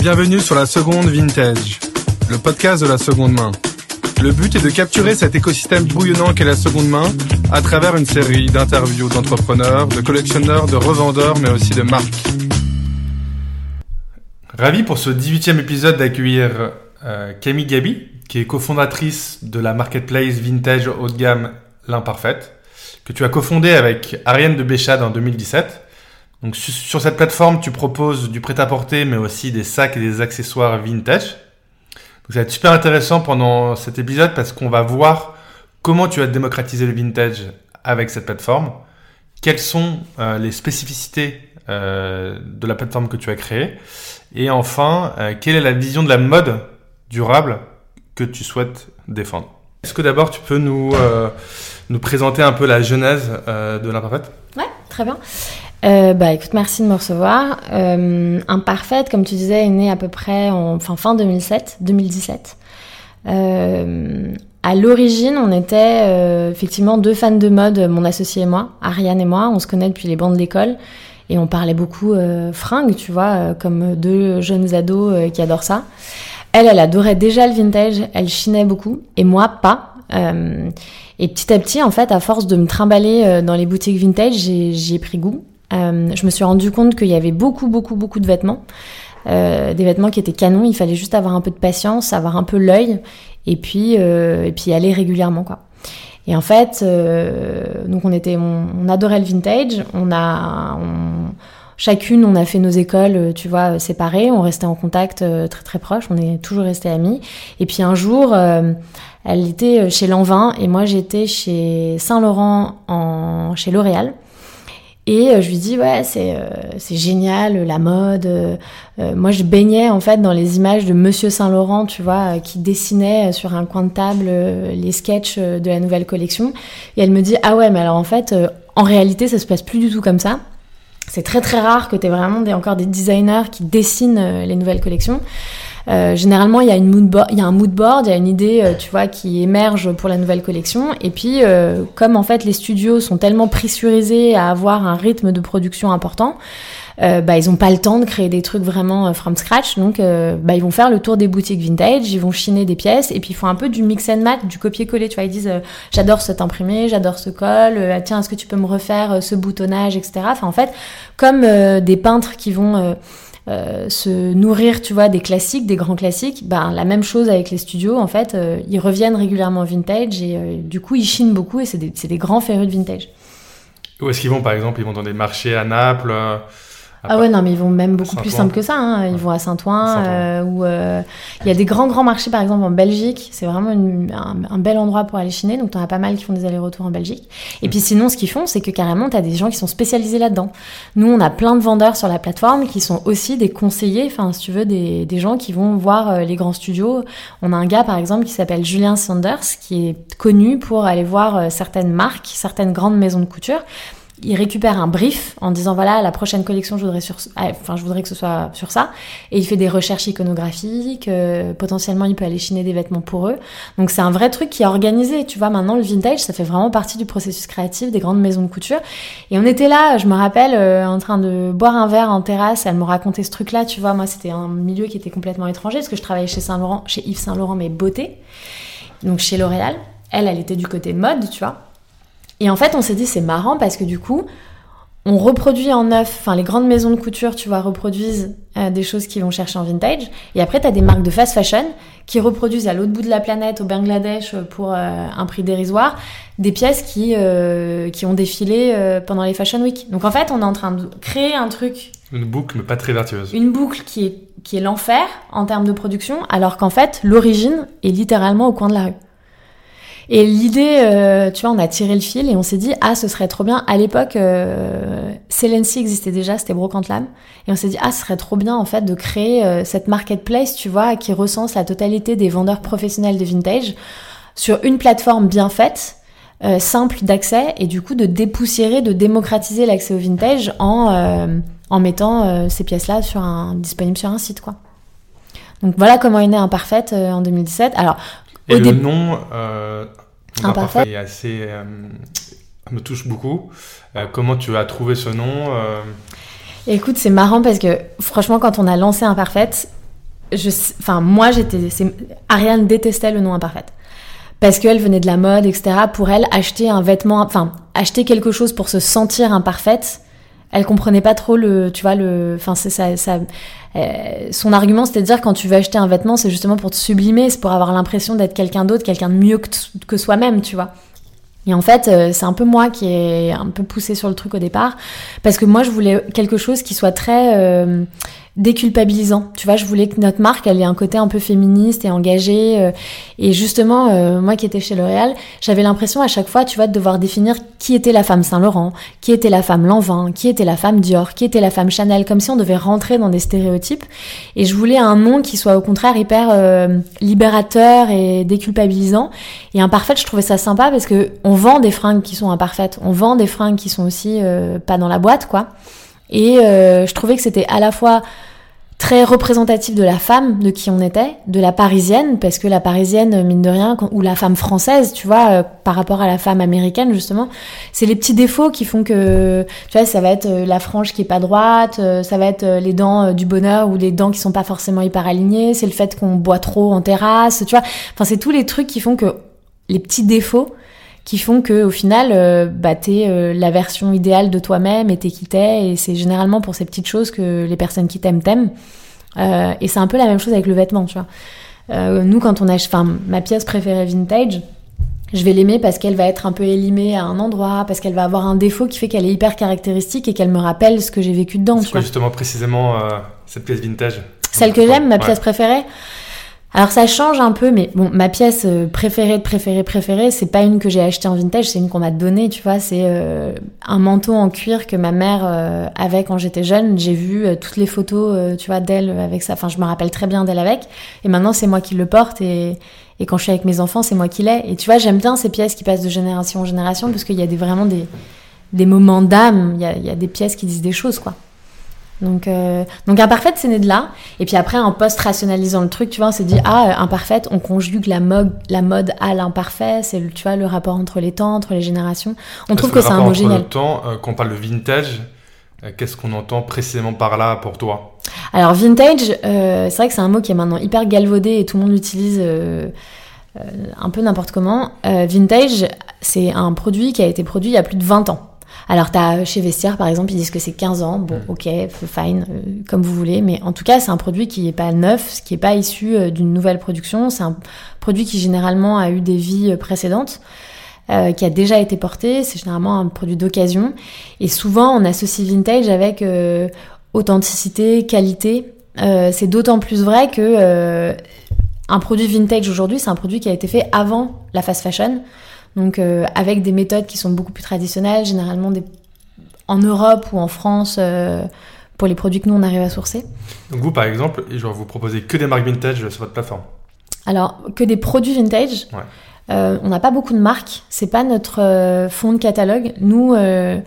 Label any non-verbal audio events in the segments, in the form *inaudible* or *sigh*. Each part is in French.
Bienvenue sur la seconde vintage, le podcast de la seconde main. Le but est de capturer cet écosystème bouillonnant qu'est la seconde main à travers une série d'interviews d'entrepreneurs, de collectionneurs, de revendeurs, mais aussi de marques. Ravi pour ce 18e épisode d'accueillir euh, Camille Gabi, qui est cofondatrice de la marketplace vintage haut de gamme L'Imparfaite, que tu as cofondé avec Ariane de Béchade en 2017. Donc sur cette plateforme, tu proposes du prêt-à-porter, mais aussi des sacs et des accessoires vintage. Donc ça va être super intéressant pendant cet épisode parce qu'on va voir comment tu as démocratisé le vintage avec cette plateforme, quelles sont euh, les spécificités euh, de la plateforme que tu as créée, et enfin, euh, quelle est la vision de la mode durable que tu souhaites défendre? Est-ce que d'abord tu peux nous, nous présenter un peu la genèse de l'imparfaite? Ouais, très bien. Euh, bah écoute, merci de me recevoir. Euh, comme tu disais, est né à peu près en fin, fin 2007, 2017. Euh, à l'origine, on était euh, effectivement deux fans de mode, mon associé et moi, Ariane et moi. On se connaît depuis les bancs de l'école et on parlait beaucoup euh, fringues, tu vois, euh, comme deux jeunes ados qui adorent ça. Elle, elle adorait déjà le vintage, elle chinait beaucoup et moi pas. et petit à petit, en fait, à force de me trimballer dans les boutiques vintage, j'y ai pris goût. Euh, je me suis rendu compte qu'il y avait beaucoup, beaucoup, beaucoup de vêtements. Euh, des vêtements qui étaient canons, il fallait juste avoir un peu de patience, avoir un peu l'œil, et puis euh, et puis aller régulièrement quoi. Et en fait, euh, donc on était, on, adorait le vintage, on a, on, chacune on a fait nos écoles, tu vois, séparées, on restait en contact très très proche, on est toujours restés amis. Et puis un jour, elle était chez Lanvin et moi j'étais chez Saint Laurent en chez L'Oréal. Et euh, je lui dis ouais c'est euh, génial la mode. Euh, moi je baignais en fait dans les images de Monsieur Saint Laurent tu vois qui dessinait sur un coin de table les sketchs de la nouvelle collection. Et elle me dit ah ouais mais alors en fait en réalité ça se passe plus du tout comme ça. C'est très très rare que tu aies vraiment encore des designers qui dessinent les nouvelles collections. Euh, généralement, il y a une mood il y a un mood board, il y a une idée, euh, tu vois, qui émerge pour la nouvelle collection. Et puis, euh, comme en fait les studios sont tellement pressurisés à avoir un rythme de production important, bah, ils ont pas le temps de créer des trucs vraiment from scratch. Donc, bah, ils vont faire le tour des boutiques vintage, ils vont chiner des pièces et puis ils font un peu du mix and match, du copier-coller. Tu vois, ils disent j'adore cet imprimé, j'adore ce col. tiens, est-ce que tu peux me refaire ce boutonnage, etc. Enfin, en fait, comme des peintres qui vont euh, se nourrir, tu vois, des classiques, des grands classiques, ben, la même chose avec les studios, en fait, euh, ils reviennent régulièrement vintage et euh, du coup, ils chinent beaucoup et c'est des, des, grands férus de vintage. Où est-ce qu'ils vont, par exemple? Ils vont dans des marchés à Naples ah ouais, non, mais ils vont même beaucoup plus simple que ça. Hein. Ils vont à Saint-Ouen, euh, où euh, il y a des grands, grands marchés, par exemple, en Belgique. C'est vraiment un, bel endroit pour aller chiner. Donc, tu en as pas mal qui font des allers-retours en Belgique. Et puis, sinon, ce qu'ils font, c'est que carrément, tu as des gens qui sont spécialisés là-dedans. Nous, on a plein de vendeurs sur la plateforme qui sont aussi des conseillers, enfin, si tu veux, des, des gens qui vont voir euh, les grands studios. On a un gars, par exemple, qui s'appelle Julien Sanders, qui est connu pour aller voir certaines marques, certaines grandes maisons de couture il récupère un brief en disant voilà la prochaine collection je voudrais sur ah, enfin je voudrais que ce soit sur ça. Et il fait des recherches iconographiques euh, potentiellement il peut aller chiner des vêtements pour eux. Donc c'est un vrai truc qui est organisé. Tu vois maintenant le vintage ça fait vraiment partie du processus créatif des grandes maisons de couture. Et on était là je me rappelle euh, en train de boire un verre en terrasse. Elle me racontait ce truc là tu vois. Moi c'était un milieu qui était complètement étranger parce que je travaillais chez Saint Laurent chez Yves Saint Laurent mais beauté. Donc chez L'Oréal. Elle elle était du côté mode tu vois et en fait, on s'est dit, c'est marrant parce que du coup, on reproduit en neuf, enfin les grandes maisons de couture, tu vois, reproduisent euh, des choses qu'ils vont chercher en vintage. Et après, tu as des marques de fast fashion qui reproduisent à l'autre bout de la planète, au Bangladesh, pour euh, un prix dérisoire, des pièces qui, euh, qui ont défilé pendant les Fashion Week. Donc en fait, on est en train de créer un truc... Une boucle, mais pas très vertueuse. Une boucle qui est, qui est l'enfer en termes de production, alors qu'en fait, l'origine est littéralement au coin de la rue. Et l'idée, euh, tu vois, on a tiré le fil et on s'est dit, ah, ce serait trop bien. À l'époque, euh, existait déjà, c'était Brocante Lame. Et on s'est dit, ah, ce serait trop bien, en fait, de créer euh, cette marketplace, tu vois, qui recense la totalité des vendeurs professionnels de vintage sur une plateforme bien faite, euh, simple d'accès, et du coup, de dépoussiérer, de démocratiser l'accès au vintage en, en mettant ces pièces-là sur un, disponibles sur un site, quoi. Donc voilà comment est né Imparfaite en 2017. Alors, et le nom, Imparfait est assez, euh, me touche beaucoup. Euh, comment tu as trouvé ce nom euh Écoute, c'est marrant parce que franchement, quand on a lancé Imparfaite, je, enfin, moi, j'étais, Ariane détestait le nom imparfaite parce qu'elle venait de la mode, etc. Pour elle, acheter un vêtement, enfin, acheter quelque chose pour se sentir imparfaite, elle comprenait pas trop le, tu vois, le, enfin, c'est ça, ça euh, son argument, c'était de dire quand tu veux acheter un vêtement, c'est justement pour te sublimer, c'est pour avoir l'impression d'être quelqu'un d'autre, quelqu'un de mieux que, que soi-même, tu vois. Et en fait, euh, c'est un peu moi qui ai un peu poussé sur le truc au départ, parce que moi, je voulais quelque chose qui soit très euh, déculpabilisant. Tu vois, je voulais que notre marque, elle ait un côté un peu féministe et engagé. Euh, et justement, euh, moi qui étais chez L'Oréal, j'avais l'impression à chaque fois, tu vois, de devoir définir qui était la femme Saint-Laurent, qui était la femme Lanvin, qui était la femme Dior, qui était la femme Chanel, comme si on devait rentrer dans des stéréotypes. Et je voulais un nom qui soit au contraire hyper euh, libérateur et déculpabilisant. Et imparfaite, je trouvais ça sympa parce que on vend des fringues qui sont imparfaites, on vend des fringues qui sont aussi pas dans la boîte, quoi. Et euh, je trouvais que c'était à la fois très représentatif de la femme, de qui on était, de la parisienne, parce que la parisienne, mine de rien, ou la femme française, tu vois, euh, par rapport à la femme américaine, justement, c'est les petits défauts qui font que, tu vois, ça va être euh, la frange qui est pas droite, ça va être les dents du bonheur ou les dents qui sont pas forcément hyper alignées, c'est le fait qu'on boit trop en terrasse, tu vois, enfin, c'est tous les trucs qui font que les petits défauts qui font que au final euh, bah t'es euh, la version idéale de toi-même et t'es qui t'es. Et c'est généralement pour ces petites choses que les personnes qui t'aiment t'aiment. Euh, et c'est un peu la même chose avec le vêtement tu vois. Euh, nous quand on a enfin ma pièce préférée vintage je vais l'aimer parce qu'elle va être un peu élimée à un endroit, parce qu'elle va avoir un défaut qui fait qu'elle est hyper caractéristique et qu'elle me rappelle ce que j'ai vécu dedans. C'est quoi justement précisément cette pièce vintage? Celle que j'aime, ma pièce préférée alors ça change un peu, mais bon, ma pièce euh, préférée préférée préférée, c'est pas une que j'ai achetée en vintage, c'est une qu'on m'a donnée, tu vois. C'est euh, un manteau en cuir que ma mère euh, avait quand j'étais jeune. J'ai vu toutes les photos, tu vois, d'elle avec ça. Enfin, je me rappelle très bien d'elle avec. Et maintenant, c'est moi qui le porte et, et quand je suis avec mes enfants, c'est moi qui l'ai. Et tu vois, j'aime bien ces pièces qui passent de génération en génération parce qu'il y a des, vraiment des, des moments d'âme. Il y a, il y a des pièces qui disent des choses, quoi. Donc, euh, donc imparfaite, c'est né de là. Et puis après, en post-rationalisant le truc, tu vois, on s'est dit, ah, imparfaite, on conjugue la mode, la mode à l'imparfait. C'est, tu vois, le rapport entre les temps, entre les générations. On trouve que c'est un mot génial. temps, euh, quand on parle de vintage, euh, qu'est-ce qu'on entend précisément par là pour toi? Alors, vintage, euh, c'est vrai que c'est un mot qui est maintenant hyper galvaudé et tout le monde l'utilise un peu n'importe comment. vintage, c'est un produit qui a été produit il y a plus de 20 ans. Alors, as, chez Vestiaire, par exemple, ils disent que c'est 15 ans. Bon, ok, fine, euh, comme vous voulez. Mais en tout cas, c'est un produit qui n'est pas neuf, qui n'est pas issu euh, d'une nouvelle production. C'est un produit qui, généralement, a eu des vies euh, précédentes. qui a déjà été porté, c'est généralement un produit d'occasion. Et souvent, on associe vintage avec authenticité, qualité. c'est d'autant plus vrai que un produit vintage aujourd'hui, c'est un produit qui a été fait avant la fast fashion. Donc euh, avec des méthodes qui sont beaucoup plus traditionnelles, généralement des... en Europe ou en France euh, pour les produits que nous on arrive à sourcer. Donc vous par exemple, genre, vous proposez que des marques vintage sur votre plateforme Alors que des produits vintage. Ouais. Euh, on n'a pas beaucoup de marques, c'est pas notre euh, fond de catalogue. Nous, euh,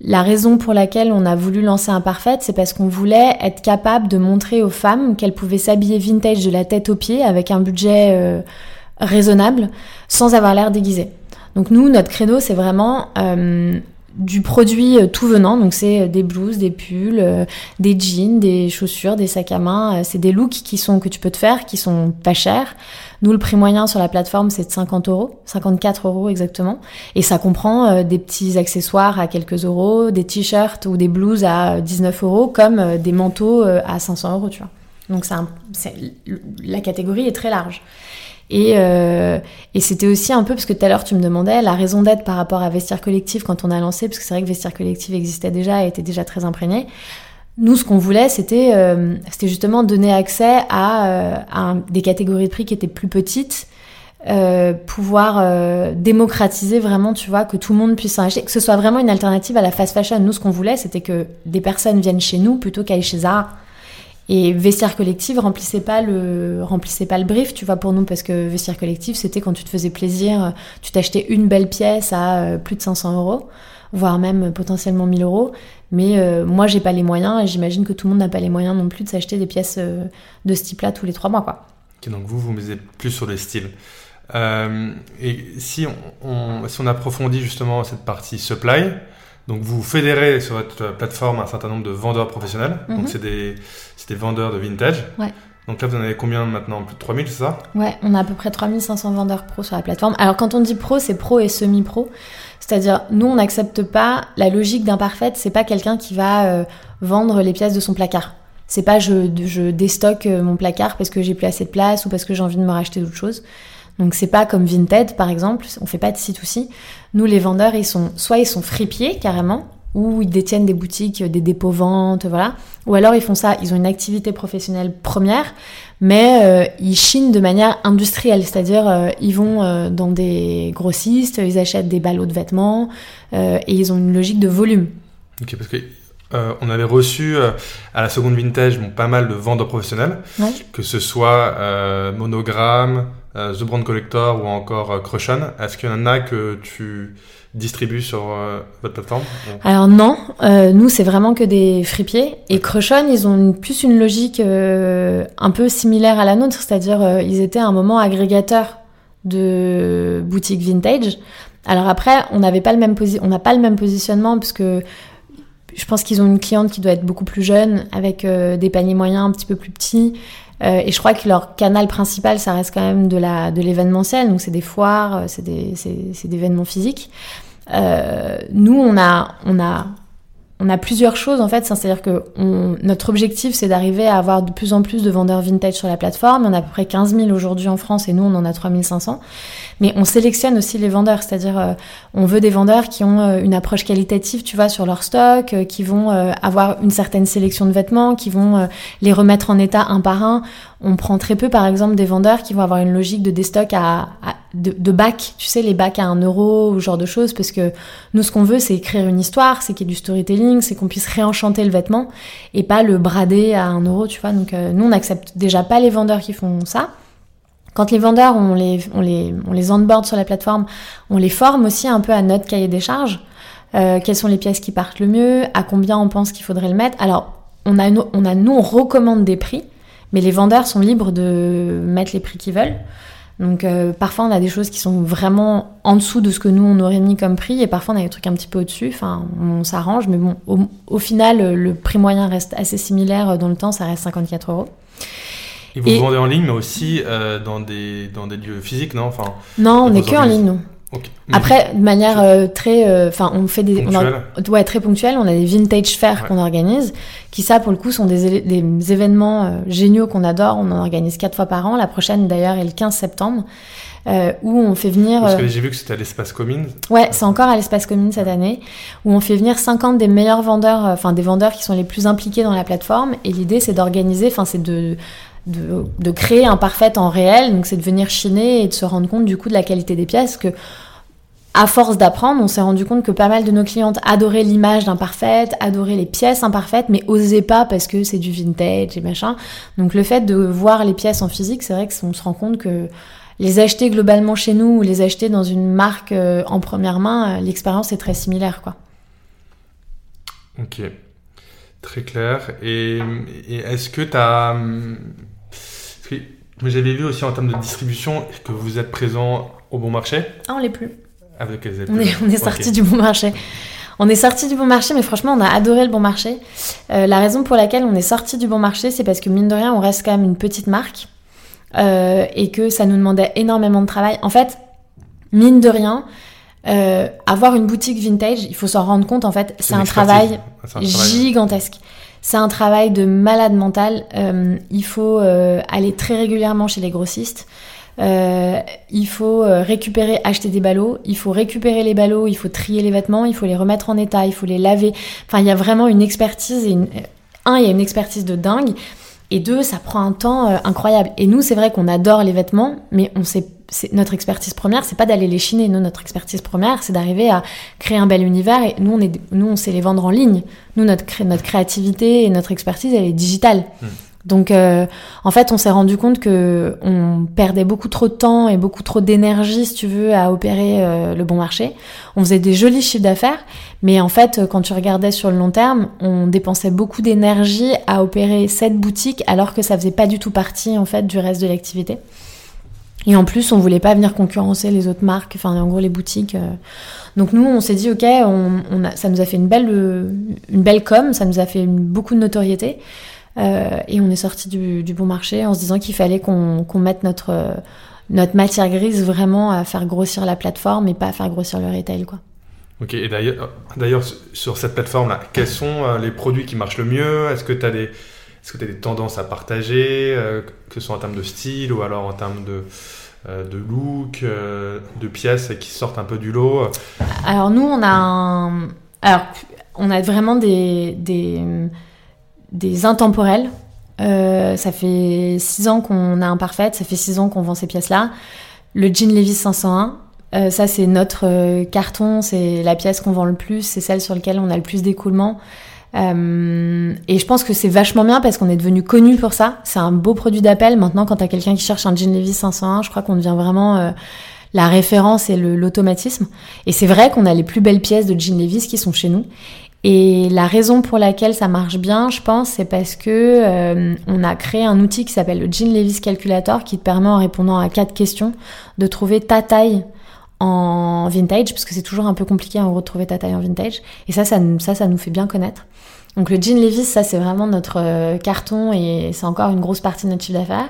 la raison pour laquelle on a voulu lancer Imparfaite, c'est parce qu'on voulait être capable de montrer aux femmes qu'elles pouvaient s'habiller vintage de la tête aux pieds avec un budget raisonnable sans avoir l'air déguisé. Donc nous, notre credo, c'est vraiment euh, du produit euh, tout venant. Donc c'est euh, des blouses, des pulls, des jeans, des chaussures, des sacs à main. c'est des looks qui sont que tu peux te faire, qui sont pas chers. Nous, le prix moyen sur la plateforme, c'est de 50 euros, 54 euros exactement. Et ça comprend des petits accessoires à quelques euros, des t-shirts ou des blouses à 19 euros, comme des manteaux à 500 euros, tu vois. Donc c'est la catégorie est très large. Et, euh, et c'était aussi un peu, parce que tout à l'heure tu me demandais la raison d'être par rapport à Vestiaire Collectif quand on a lancé, parce que c'est vrai que Vestiaire Collectif existait déjà et était déjà très imprégné. Nous, ce qu'on voulait, c'était euh, justement donner accès à, euh, des catégories de prix qui étaient plus petites, euh, pouvoir démocratiser vraiment, tu vois, que tout le monde puisse en acheter, que ce soit vraiment une alternative à la fast fashion. Nous, ce qu'on voulait, c'était que des personnes viennent chez nous plutôt qu'aller chez Zara. Et vestiaire collective remplissait pas le remplissait pas le brief, tu vois, pour nous, parce que vestiaire collective, c'était quand tu te faisais plaisir, tu t'achetais une belle pièce à euh, plus de 500 euros, voire même potentiellement 1000 euros. Mais euh, moi, j'ai pas les moyens, et j'imagine que tout le monde n'a pas les moyens non plus de s'acheter des pièces euh, de ce type-là tous les trois mois, quoi. donc vous, vous misez plus sur les styles. et si on, si on approfondit justement cette partie supply, donc vous fédérez sur votre plateforme un certain nombre de vendeurs professionnels. Donc mhm. c'est des, des, vendeurs de vintage. Ouais. Donc là, vous en avez combien maintenant? Plus de 3000, c'est ça? Ouais, on a à peu près 3500 vendeurs pro sur la plateforme. Alors quand on dit pro, c'est pro et semi-pro. C'est-à-dire, nous, on n'accepte pas la logique d'imparfaite. C'est pas quelqu'un qui va euh, vendre les pièces de son placard. C'est pas je, je déstocke euh, mon placard parce que j'ai plus assez de place ou parce que j'ai envie de me racheter d'autres choses. Donc c'est pas comme Vinted par exemple, on fait pas de site aussi. Nous les vendeurs, ils sont soit ils sont fripiers carrément, ou ils détiennent des boutiques, des dépôts ventes, voilà. Ou alors ils font ça, ils ont une activité professionnelle première, mais euh, ils chinent de manière industrielle, c'est-à-dire euh, ils vont euh, dans des grossistes, ils achètent des ballots de vêtements et ils ont une logique de volume. Ok, parce que on avait reçu à la seconde vintage bon, pas mal de vendeurs professionnels, que ce soit Monogramme, The Brand Collector ou encore Crushon. Est-ce qu'il y en a que tu distribuent sur euh, votre plateforme Alors non, euh, nous c'est vraiment que des fripiers. Et Crushon, ils ont plus une logique euh, un peu similaire à la nôtre, c'est-à-dire ils étaient à un moment agrégateurs de boutiques vintage. Alors après, on n'avait pas le même on n'a pas le même positionnement parce que je pense qu'ils ont une cliente qui doit être beaucoup plus jeune, avec des paniers moyens un petit peu plus petits. Euh, et je crois que leur canal principal, ça reste quand même de la de l'événementiel. Donc c'est des foires, euh, c'est des c'est des événements physiques. Euh, nous, on a on a on a plusieurs choses en fait, c'est-à-dire que notre objectif c'est d'arriver à avoir de plus en plus de vendeurs vintage sur la plateforme. On a à peu près 15 000 aujourd'hui en France et nous on en a 3500. Mais on sélectionne aussi les vendeurs, c'est-à-dire euh, on veut des vendeurs qui ont euh, une approche qualitative, tu vois, sur leur stock, euh, qui vont avoir une certaine sélection de vêtements, qui vont les remettre en état un par un. On prend très peu, par exemple, des vendeurs qui vont avoir une logique de déstock à, de, de bac, tu sais, les bacs à 1 euro ou ce genre de choses, parce que nous, ce qu'on veut, c'est écrire une histoire, c'est qu'il y ait du storytelling, c'est qu'on puisse réenchanter le vêtement et pas le brader à 1 euro, tu vois. Donc, nous, on n'accepte déjà pas les vendeurs qui font ça. Quand les vendeurs, on les, on les, on les onboard sur la plateforme, on les forme aussi un peu à notre cahier des charges. Euh, quelles sont les pièces qui partent le mieux, à combien on pense qu'il faudrait le mettre? Alors, on a, on a, nous, on recommande des prix, mais les vendeurs sont libres de mettre les prix qu'ils veulent. Donc, euh, parfois, on a des choses qui sont vraiment en dessous de ce que nous, on aurait mis comme prix, et parfois, on a des trucs un petit peu au-dessus. Enfin, on s'arrange, mais bon, au, au, final, le prix moyen reste assez similaire dans le temps, ça reste 54 euros. Et vous vendez en ligne, mais aussi euh, dans, des, dans des lieux physiques, non? Enfin, Non, on n'est que en ligne, nous. Après, de manière euh, très, euh, enfin, on fait des, ouais, très ponctuelle. On a des vintage fairs qu'on organise, qui ça, pour le coup, sont des, des événements géniaux qu'on adore. On en organise quatre fois par an. La prochaine, d'ailleurs, est le 15 septembre, où on fait venir. Parce que j'ai vu que c'était à l'espace commune. Ouais, c'est encore à l'espace commune cette année, où on fait venir 50 des meilleurs vendeurs, enfin des vendeurs qui sont les plus impliqués dans la plateforme. Et l'idée, c'est d'organiser, enfin, c'est de de, créer un parfait en réel, donc c'est de venir chiner et de se rendre compte du coup de la qualité des pièces que à force d'apprendre, on s'est rendu compte que pas mal de nos clientes adoraient l'image d'imparfaite, adoraient les pièces imparfaites, mais osaient pas parce que c'est du vintage et machin. Donc le fait de voir les pièces en physique, c'est vrai qu'on se rend compte que les acheter globalement chez nous ou les acheter dans une marque euh, en première main, euh, l'expérience est très similaire, quoi. Ok, très clair. Et, et est-ce que tu as mais j'avais vu aussi en termes de distribution que vous êtes présent au bon marché. Ah, on l'est plus. Avec on est, on est sorti du bon marché. On est sorti du bon marché, mais franchement, on a adoré le bon marché. Euh, la raison pour laquelle on est sorti du bon marché, c'est parce que mine de rien, on reste quand même une petite marque euh, et que ça nous demandait énormément de travail. En fait, mine de rien, euh, avoir une boutique vintage, il faut s'en rendre compte. En fait, c'est un, travail gigantesque. C'est un travail de malade mental. Il faut aller très régulièrement chez les grossistes. Euh, il faut récupérer, acheter des ballots. Il faut récupérer les ballots. Il faut trier les vêtements. Il faut les remettre en état. Il faut les laver. Enfin, il y a vraiment une expertise. Et Un, il y a une expertise de dingue. Et deux, ça prend un temps incroyable. Et nous, c'est vrai qu'on adore les vêtements, mais on sait notre expertise première, c'est pas d'aller les chiner. Nous, notre expertise première, c'est d'arriver à créer un bel univers. Et nous, on est, nous, on sait les vendre en ligne. Nous, notre, notre créativité et notre expertise, elle est digitale. Hmm. Donc, euh, en fait, on s'est rendu compte que on perdait beaucoup trop de temps et beaucoup trop d'énergie, si tu veux, à opérer euh, le bon marché. On faisait des jolis chiffres d'affaires, mais en fait, quand tu regardais sur le long terme, on dépensait beaucoup d'énergie à opérer cette boutique, alors que ça faisait pas du tout partie en fait du reste de l'activité. Et en plus, on voulait pas venir concurrencer les autres marques, enfin en gros les boutiques. Euh. Donc nous, on s'est dit ok, on, a, ça nous a fait une belle, une belle com, ça nous a fait beaucoup de notoriété. Et on est sorti du, bon marché en se disant qu'il fallait qu'on mette notre, notre matière grise vraiment à faire grossir la plateforme et pas à faire grossir le retail. Quoi. Ok, et d'ailleurs, sur cette plateforme-là, quels sont les produits qui marchent le mieux? Est-ce que tu as des est-ce que tu as des tendances à partager, euh, que ce soit en termes de style ou alors en termes de, euh, de look, euh, de pièces qui sortent un peu du lot? Alors nous, on a un... Alors, on a vraiment des, des, des intemporels. ça fait six ans qu'on a un parfait, ça fait six ans qu'on vend ces pièces-là. Le jean Levi's 501, ça c'est notre carton, c'est la pièce qu'on vend le plus, c'est celle sur laquelle on a le plus d'écoulement. Euh, et je pense que c'est vachement bien parce qu'on est devenu connu pour ça. C'est un beau produit d'appel. Maintenant, quand t'as quelqu'un qui cherche un jean Levi's 501, je crois qu'on devient vraiment euh, la référence et l'automatisme. Et c'est vrai qu'on a les plus belles pièces de jean Levi's qui sont chez nous. Et la raison pour laquelle ça marche bien, je pense, c'est parce que euh, on a créé un outil qui s'appelle le Jean Levi's Calculator qui te permet en répondant à quatre questions de trouver ta taille en vintage, parce que c'est toujours un peu compliqué en gros de trouver ta taille en vintage. Et ça, ça, ça, ça nous fait bien connaître. Donc le jean Levi's, ça c'est vraiment notre euh, carton et c'est encore une grosse partie de notre chiffre d'affaires.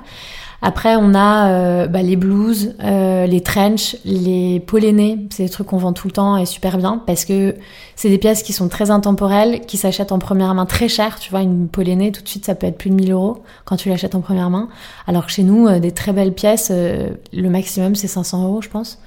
Après, on a euh, bah, les blues, euh, les trench, les polénés. C'est des trucs qu'on vend tout le temps et super bien parce que c'est des pièces qui sont très intemporelles, qui s'achètent en première main très cher. Tu vois, une polénée, tout de suite, ça peut être plus de 1000 euros quand tu l'achètes en première main. Alors que chez nous, des très belles pièces, le maximum c'est 500 euros, je pense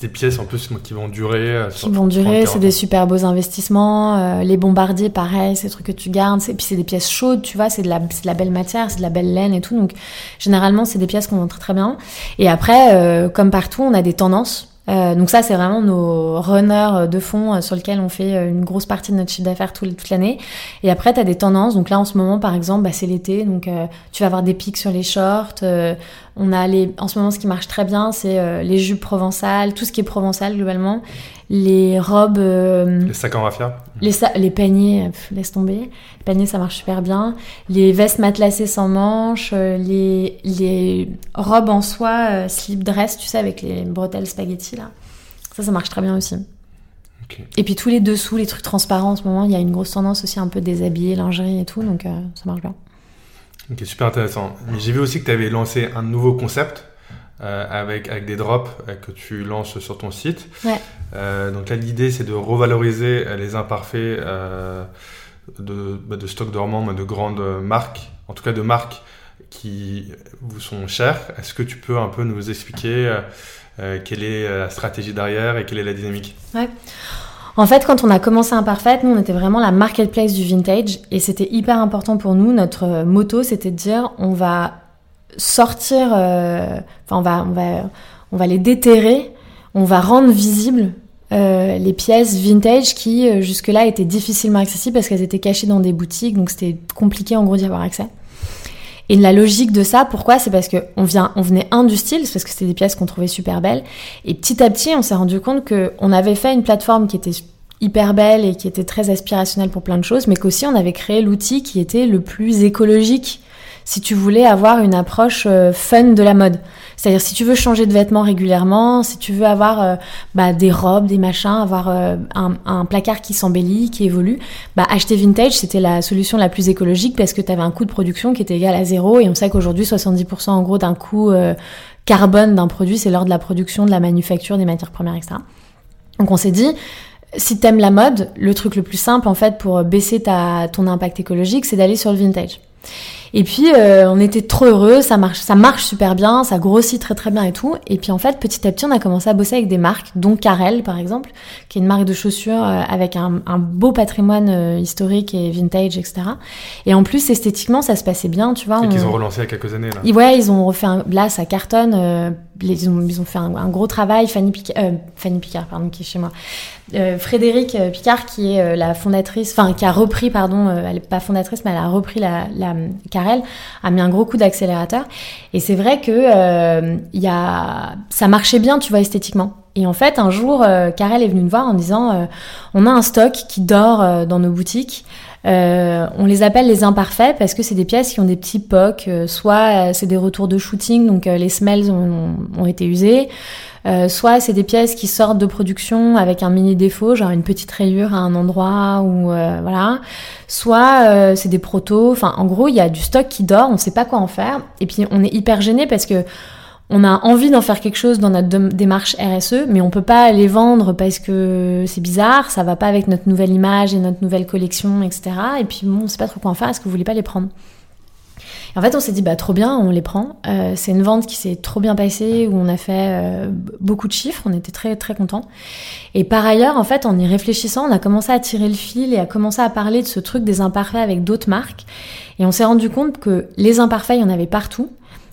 des pièces en plus qui vont durer. Euh, qui vont durer, c'est des super beaux investissements. Euh, les bombardiers, pareil, c'est des trucs que tu gardes. Et puis c'est des pièces chaudes, tu vois, c'est de, la, de la belle matière, c'est de la belle laine et tout. Donc généralement, c'est des pièces qu'on vend très très bien. Et après, euh, comme partout, on a des tendances. Euh, donc ça, c'est vraiment nos runners de fond euh, sur lesquels on fait euh, une grosse partie de notre chiffre d'affaires toute l'année. Et après, tu as des tendances. Donc là, en ce moment, par exemple, bah, c'est l'été. Donc tu vas avoir des pics sur les shorts. On a les... En ce moment, ce qui marche très bien, c'est les jupes provençales, tout ce qui est provençal globalement les robes. Euh, les sacs en raffia les, les paniers, laisse tomber. Les paniers, ça marche super bien. Les vestes matelassées sans manches, euh, les, les robes en soie, euh, slip dress, tu sais, avec les bretelles spaghetti, là. Ça, ça marche très bien aussi. Et puis tous les dessous, les trucs transparents en ce moment, il y a une grosse tendance aussi un peu déshabillé, lingerie et tout, donc ça marche bien. Ok, super intéressant. Mais j'ai vu aussi que tu avais lancé un nouveau concept euh, avec, avec des drops euh, que tu lances sur ton site. Ouais. Euh, donc là, l'idée, c'est de revaloriser les imparfaits de, bah, de stock dormant, de grandes marques, en tout cas de marques qui vous sont chères. Est-ce que tu peux un peu nous expliquer quelle est la stratégie derrière et quelle est la dynamique? Ouais. En fait, quand on a commencé Imparfait, nous, on était vraiment la marketplace du vintage et c'était hyper important pour nous. Notre moto, c'était de dire on va sortir, euh, enfin on va, on va, on va les déterrer, on va rendre visibles euh, les pièces vintage qui euh, jusque-là étaient difficilement accessibles parce qu'elles étaient cachées dans des boutiques, donc c'était compliqué en gros d'y avoir accès. Et la logique de ça, pourquoi C'est parce que on venait un du style, c'est parce que c'était des pièces qu'on trouvait super belles. Et petit à petit, on s'est rendu compte que on avait fait une plateforme qui était hyper belle et qui était très aspirationnelle pour plein de choses, mais qu'aussi on avait créé l'outil qui était le plus écologique si tu voulais avoir une approche euh, fun de la mode. C'est-à-dire si tu veux changer de vêtements régulièrement, si tu veux avoir euh, bah, des robes, des machins, avoir euh, un, placard qui s'embellit, qui évolue, bah, acheter vintage, c'était la solution la plus écologique parce que tu avais un coût de production qui était égal à zéro et on sait qu'aujourd'hui 70% en gros d'un coût carbone d'un produit, c'est lors de la production, de la manufacture, des matières premières, etc. Donc on s'est dit, si t'aimes la mode, le truc le plus simple en fait pour baisser ta, ton impact écologique, c'est d'aller sur le vintage. Et puis euh, on était trop heureux, ça marche, ça marche super bien, ça grossit très très bien et tout. Et puis en fait, petit à petit, on a commencé à bosser avec des marques, dont Carel par exemple, qui est une marque de chaussures euh, avec un, un, beau patrimoine euh, historique et vintage, etc. Et en plus, esthétiquement, ça se passait bien, tu vois. Et qu'ils ont relancé il y a quelques années là. ouais, ils ont refait un, là, ça cartonne. Ils, ont, ils ont fait un, gros travail. Fanny Picard, Fanny Picard, pardon, qui est chez moi. Frédéric Picard, qui est la fondatrice, enfin qui a repris, pardon, elle est pas fondatrice, mais elle a repris la, la Carel, a mis un gros coup d'accélérateur. Et c'est vrai que euh, y a... ça marchait bien, tu vois, esthétiquement. Et en fait, un jour, euh, Karel est venu me voir en disant euh, on a un stock qui dort euh, dans nos boutiques. On les appelle les imparfaits parce que c'est des pièces qui ont des petits pocs. soit c'est des retours de shooting, donc les semelles ont, été usées. Euh, soit c'est des pièces qui sortent de production avec un mini défaut, genre une petite rayure à un endroit ou voilà. Soit c'est des protos. Enfin, en gros, il y a du stock qui dort, on sait pas quoi en faire. Et puis on est hyper gêné parce que on a envie d'en faire quelque chose dans notre démarche RSE, mais on peut pas les vendre parce que c'est bizarre, ça va pas avec notre nouvelle image et notre nouvelle collection, etc. Et puis bon, on sait pas trop quoi en faire. Est-ce que vous voulez pas les prendre? Et En fait, on s'est dit bah trop bien, on les prend. Euh, c'est une vente qui s'est trop bien passée où on a fait euh, beaucoup de chiffres, on était très très contents. Et par ailleurs, en fait, en y réfléchissant, on a commencé à tirer le fil et à commencer à parler de ce truc des imparfaits avec d'autres marques. Et on s'est rendu compte que les imparfaits, il y en avait partout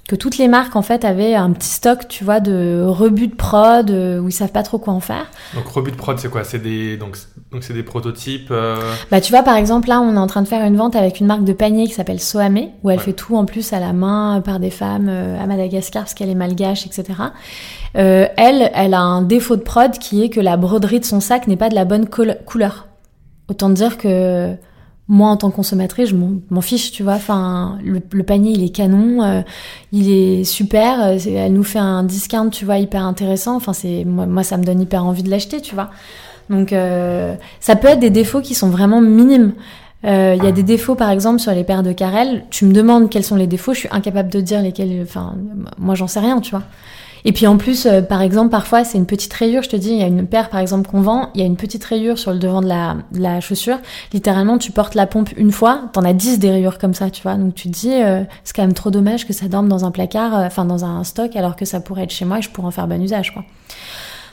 que toutes les marques en fait avaient un petit stock, tu vois, de rebuts de prod euh, où ils savent pas trop quoi en faire. Donc rebut de prod, c'est quoi? C'est des donc donc c'est des prototypes. euh, Bah tu vois par exemple là on est en train de faire une vente avec une marque de panier qui s'appelle Soame où elle Ouais. fait tout en plus à la main par des femmes euh, à Madagascar parce qu'elle est malgache etc. Euh, elle elle a un défaut de prod qui est que la broderie de son sac n'est pas de la bonne couleur. Autant dire que moi en tant que consommatrice je m'en fiche tu vois. Enfin le, panier il est canon euh, il est super euh, elle nous fait un discount tu vois hyper intéressant. Enfin c'est moi, moi ça me donne hyper envie de l'acheter tu vois. Donc euh, ça peut être des défauts qui sont vraiment minimes. Euh, il y a des défauts par exemple sur les paires de Carrel. Tu me demandes quels sont les défauts je suis incapable de dire lesquels enfin moi j'en sais rien tu vois et puis en plus, euh, par exemple, parfois c'est une petite rayure. Je te dis, il y a une paire par exemple qu'on vend, il y a une petite rayure sur le devant de la, la chaussure. Littéralement, tu portes la pompe une fois, t'en as 10 des rayures comme ça, tu vois. Donc tu te dis, euh, c'est quand même trop dommage que ça dorme dans un placard, euh, enfin dans un stock, alors que ça pourrait être chez moi et je pourrais en faire bon usage, quoi.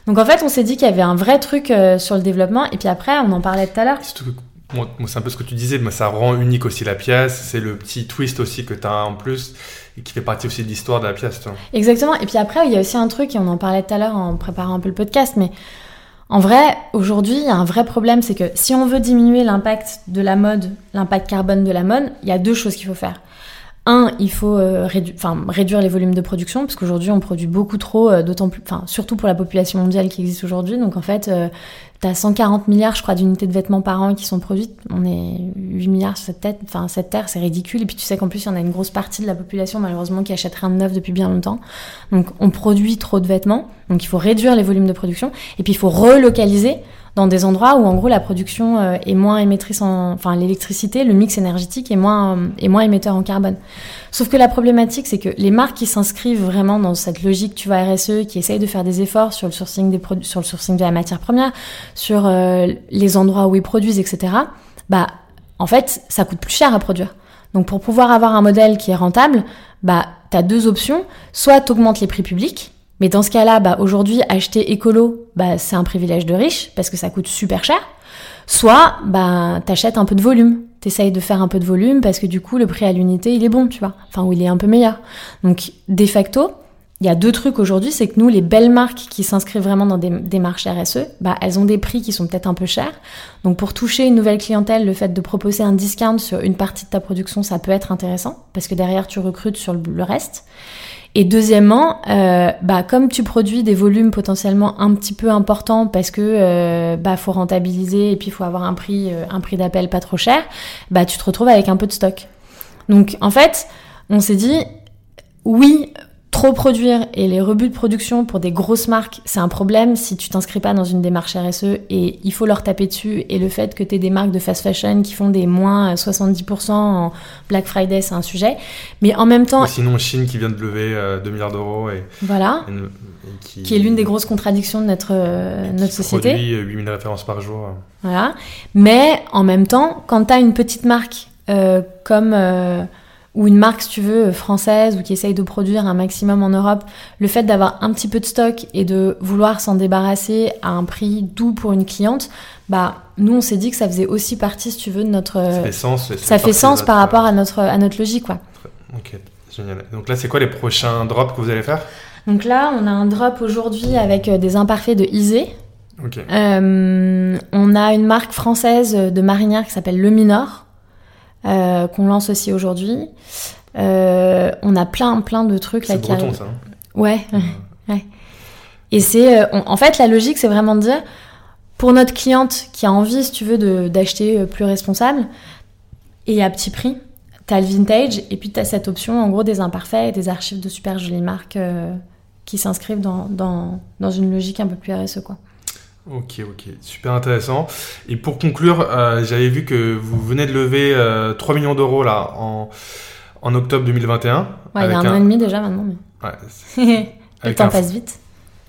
Donc en fait, on s'est dit qu'il y avait un vrai truc sur le développement. Et puis après, on en parlait tout à l'heure. c'est un peu ce que tu disais, mais ça rend unique aussi la pièce. C'est le petit twist aussi que tu as en plus et qui fait partie aussi de l'histoire de la pièce. tu vois. Exactement. Et puis après, il y a aussi un truc, et on en parlait tout à l'heure en préparant un peu le podcast, mais en vrai, aujourd'hui, il y a un vrai problème, c'est que si on veut diminuer l'impact de la mode, l'impact carbone de la mode, il y a deux choses qu'il faut faire. Un, il faut euh, rédu- réduire les volumes de production, parce qu'aujourd'hui, on produit beaucoup trop, euh, d'autant plus, enfin, surtout pour la population mondiale qui existe aujourd'hui. Donc, en fait, euh, t'as 140 milliards, je crois, d'unités de vêtements par an qui sont produites. On est 8 milliards sur cette tête, cette terre, c'est ridicule. Et puis, tu sais qu'en plus, il y en a une grosse partie de la population, malheureusement, qui achète rien de neuf depuis bien longtemps. Donc, on produit trop de vêtements. Donc, il faut réduire les volumes de production. Et puis, il faut relocaliser dans des endroits où, en gros, la production euh, est moins émettrice en, enfin, l'électricité, le mix énergétique est moins, euh, est moins émetteur en carbone. Sauf que la problématique, c'est que les marques qui s'inscrivent vraiment dans cette logique, tu vois, RSE, qui essayent de faire des efforts sur le sourcing des produits, sur le sourcing de la matière première, sur euh, les endroits où ils produisent, etc. Bah, en fait, ça coûte plus cher à produire. Donc, pour pouvoir avoir un modèle qui est rentable, bah, t'as deux options. Soit t'augmentes les prix publics, mais dans ce cas-là, bah, aujourd'hui, acheter écolo, bah, c'est un privilège de riche parce que ça coûte super cher. Soit, bah, t'achètes un peu de volume. T'essayes de faire un peu de volume parce que du coup, le prix à l'unité, il est bon, tu vois. Enfin, ou il est un peu meilleur. Donc, de facto, il y a deux trucs aujourd'hui, c'est que nous, les belles marques qui s'inscrivent vraiment dans des démarches RSE, bah, elles ont des prix qui sont peut-être un peu chers. Donc, pour toucher une nouvelle clientèle, le fait de proposer un discount sur une partie de ta production, ça peut être intéressant parce que derrière, tu recrutes sur le- le reste. Et deuxièmement, euh, bah, comme tu produis des volumes potentiellement un petit peu importants parce que euh, bah, faut rentabiliser et puis faut avoir un prix, euh, un prix d'appel pas trop cher, bah, tu te retrouves avec un peu de stock. Donc en fait, on s'est dit, oui, trop produire et les rebuts de production pour des grosses marques, c'est un problème si tu t'inscris pas dans une démarche RSE et il faut leur taper dessus. Et le fait que tu aies des marques de fast fashion qui font des moins 70% en Black Friday, c'est un sujet. Mais en même temps, Ou sinon, Chine qui vient de lever euh, 2 milliards d'euros et, voilà, et ne- et qui, qui est l'une des grosses contradictions de notre, euh, qui notre société. produit euh, 8000 références par jour. Voilà. Mais en même temps, quand tu as une petite marque euh, comme euh, ou une marque, si tu veux, française ou qui essaye de produire un maximum en Europe, le fait d'avoir un petit peu de stock et de vouloir s'en débarrasser à un prix doux pour une cliente, bah nous on s'est dit que ça faisait aussi partie, si tu veux, de notre. Ça fait sens. Euh, ça fait sens par votre- rapport à notre à notre logique, quoi. Ok, génial. Donc là, c'est quoi les prochains drops que vous allez faire? Donc là, on a un drop aujourd'hui avec euh, des imparfaits de Isée. Ok. Euh, on a une marque française de marinière qui s'appelle Le Minor, euh, qu'on lance aussi aujourd'hui. Euh, on a plein, plein de trucs là C'est breton, ça. hein *laughs* Ouais. Et c'est, euh, en fait, la logique, c'est vraiment de dire, pour notre cliente qui a envie, si tu veux, de- d'acheter plus responsable et à petit prix, t'as le vintage et puis t'as cette option, en gros, des imparfaits et des archives de super jolies marques qui s'inscrivent dans, dans, dans une logique un peu plus RSE, quoi. Ok, ok, super intéressant. Et pour conclure, euh, j'avais vu que vous venez de lever euh, 3 millions d'euros là en, en octobre 2021. Ouais, il y a un an et demi déjà maintenant, mais ouais, *laughs* le temps un, passe vite.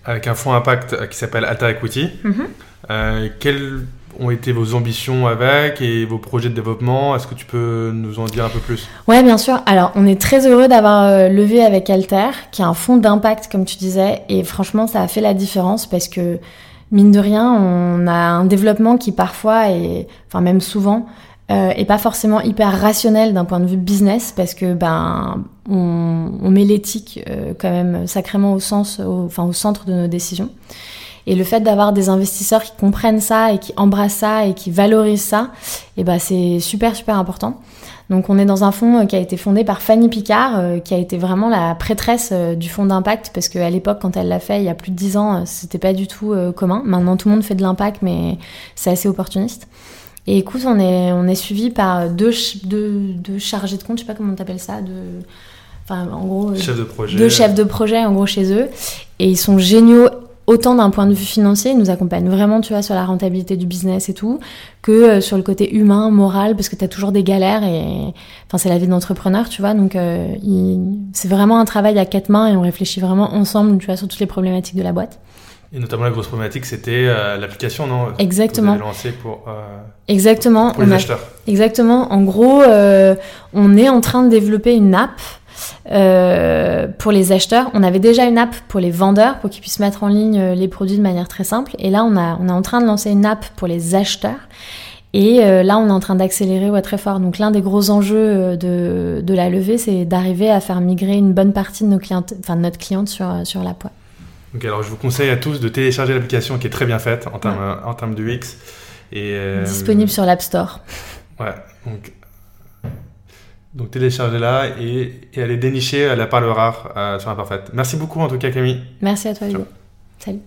avec un fonds impact euh, qui s'appelle Alta Equity. Mhm. Euh, quelles ont été vos ambitions avec et vos projets de développement? Est-ce que tu peux nous en dire un peu plus? Ouais, bien sûr. Alors, on est très heureux d'avoir levé avec Alter, qui est un fonds d'impact, comme tu disais. Et franchement, ça a fait la différence parce que, mine de rien, on a un développement qui parfois, est, enfin même souvent, euh, est pas forcément hyper rationnel d'un point de vue business parce que ben on, on met l'éthique euh, quand même sacrément au sens, au, enfin au centre de nos décisions. Et le fait d'avoir des investisseurs qui comprennent ça et qui embrassent ça et qui valorisent ça, et ben c'est super super important. Donc on est dans un fonds euh, qui a été fondé par Fanny Picard, euh, qui a été vraiment la prêtresse euh, du fonds d'impact, parce qu'à l'époque, quand elle l'a fait, il y a plus de dix ans, c'était pas du tout commun. Maintenant, tout le monde fait de l'impact, mais c'est assez opportuniste. Et écoute, on est, on est suivi par deux, deux, deux chargés de compte, je sais pas comment t'appelles ça, de... Enfin, en gros, euh, Chef de projet. deux chefs de projet en gros chez eux et ils sont géniaux autant d'un point de vue financier, ils nous accompagnent vraiment tu vois sur la rentabilité du business et tout que euh, sur le côté humain, moral parce que tu as toujours des galères et enfin c'est la vie d'entrepreneur, tu vois. Donc euh, il- c'est vraiment un travail à quatre mains et on réfléchit vraiment ensemble, tu vois, sur toutes les problématiques de la boîte. Et notamment la grosse problématique, c'était euh, l'application, non? Exactement. Que vous avez pour, euh, Exactement, pour on les a acheteurs. Exactement. En gros, euh, on est en train de développer une app euh, pour les acheteurs. On avait déjà une app pour les vendeurs pour qu'ils puissent mettre en ligne euh, les produits de manière très simple. Et là, on, a, on est en train de lancer une app pour les acheteurs. Et euh, là, on est en train d'accélérer ouais, très fort. Donc, l'un des gros enjeux de, de la levée, c'est d'arriver à faire migrer une bonne partie de, nos clientes, enfin, de notre cliente sur, sur l'app. ouais. Donc alors je vous conseille à tous de télécharger l'application qui est très bien faite en termes, en termes de UX. Et, euh, Disponible sur l'App Store. Ouais, donc, donc téléchargez-la et, et allez dénicher la perle rare euh, sur Imparfaite. Merci beaucoup en tout cas Camille. Merci à toi. Hugo. Salut.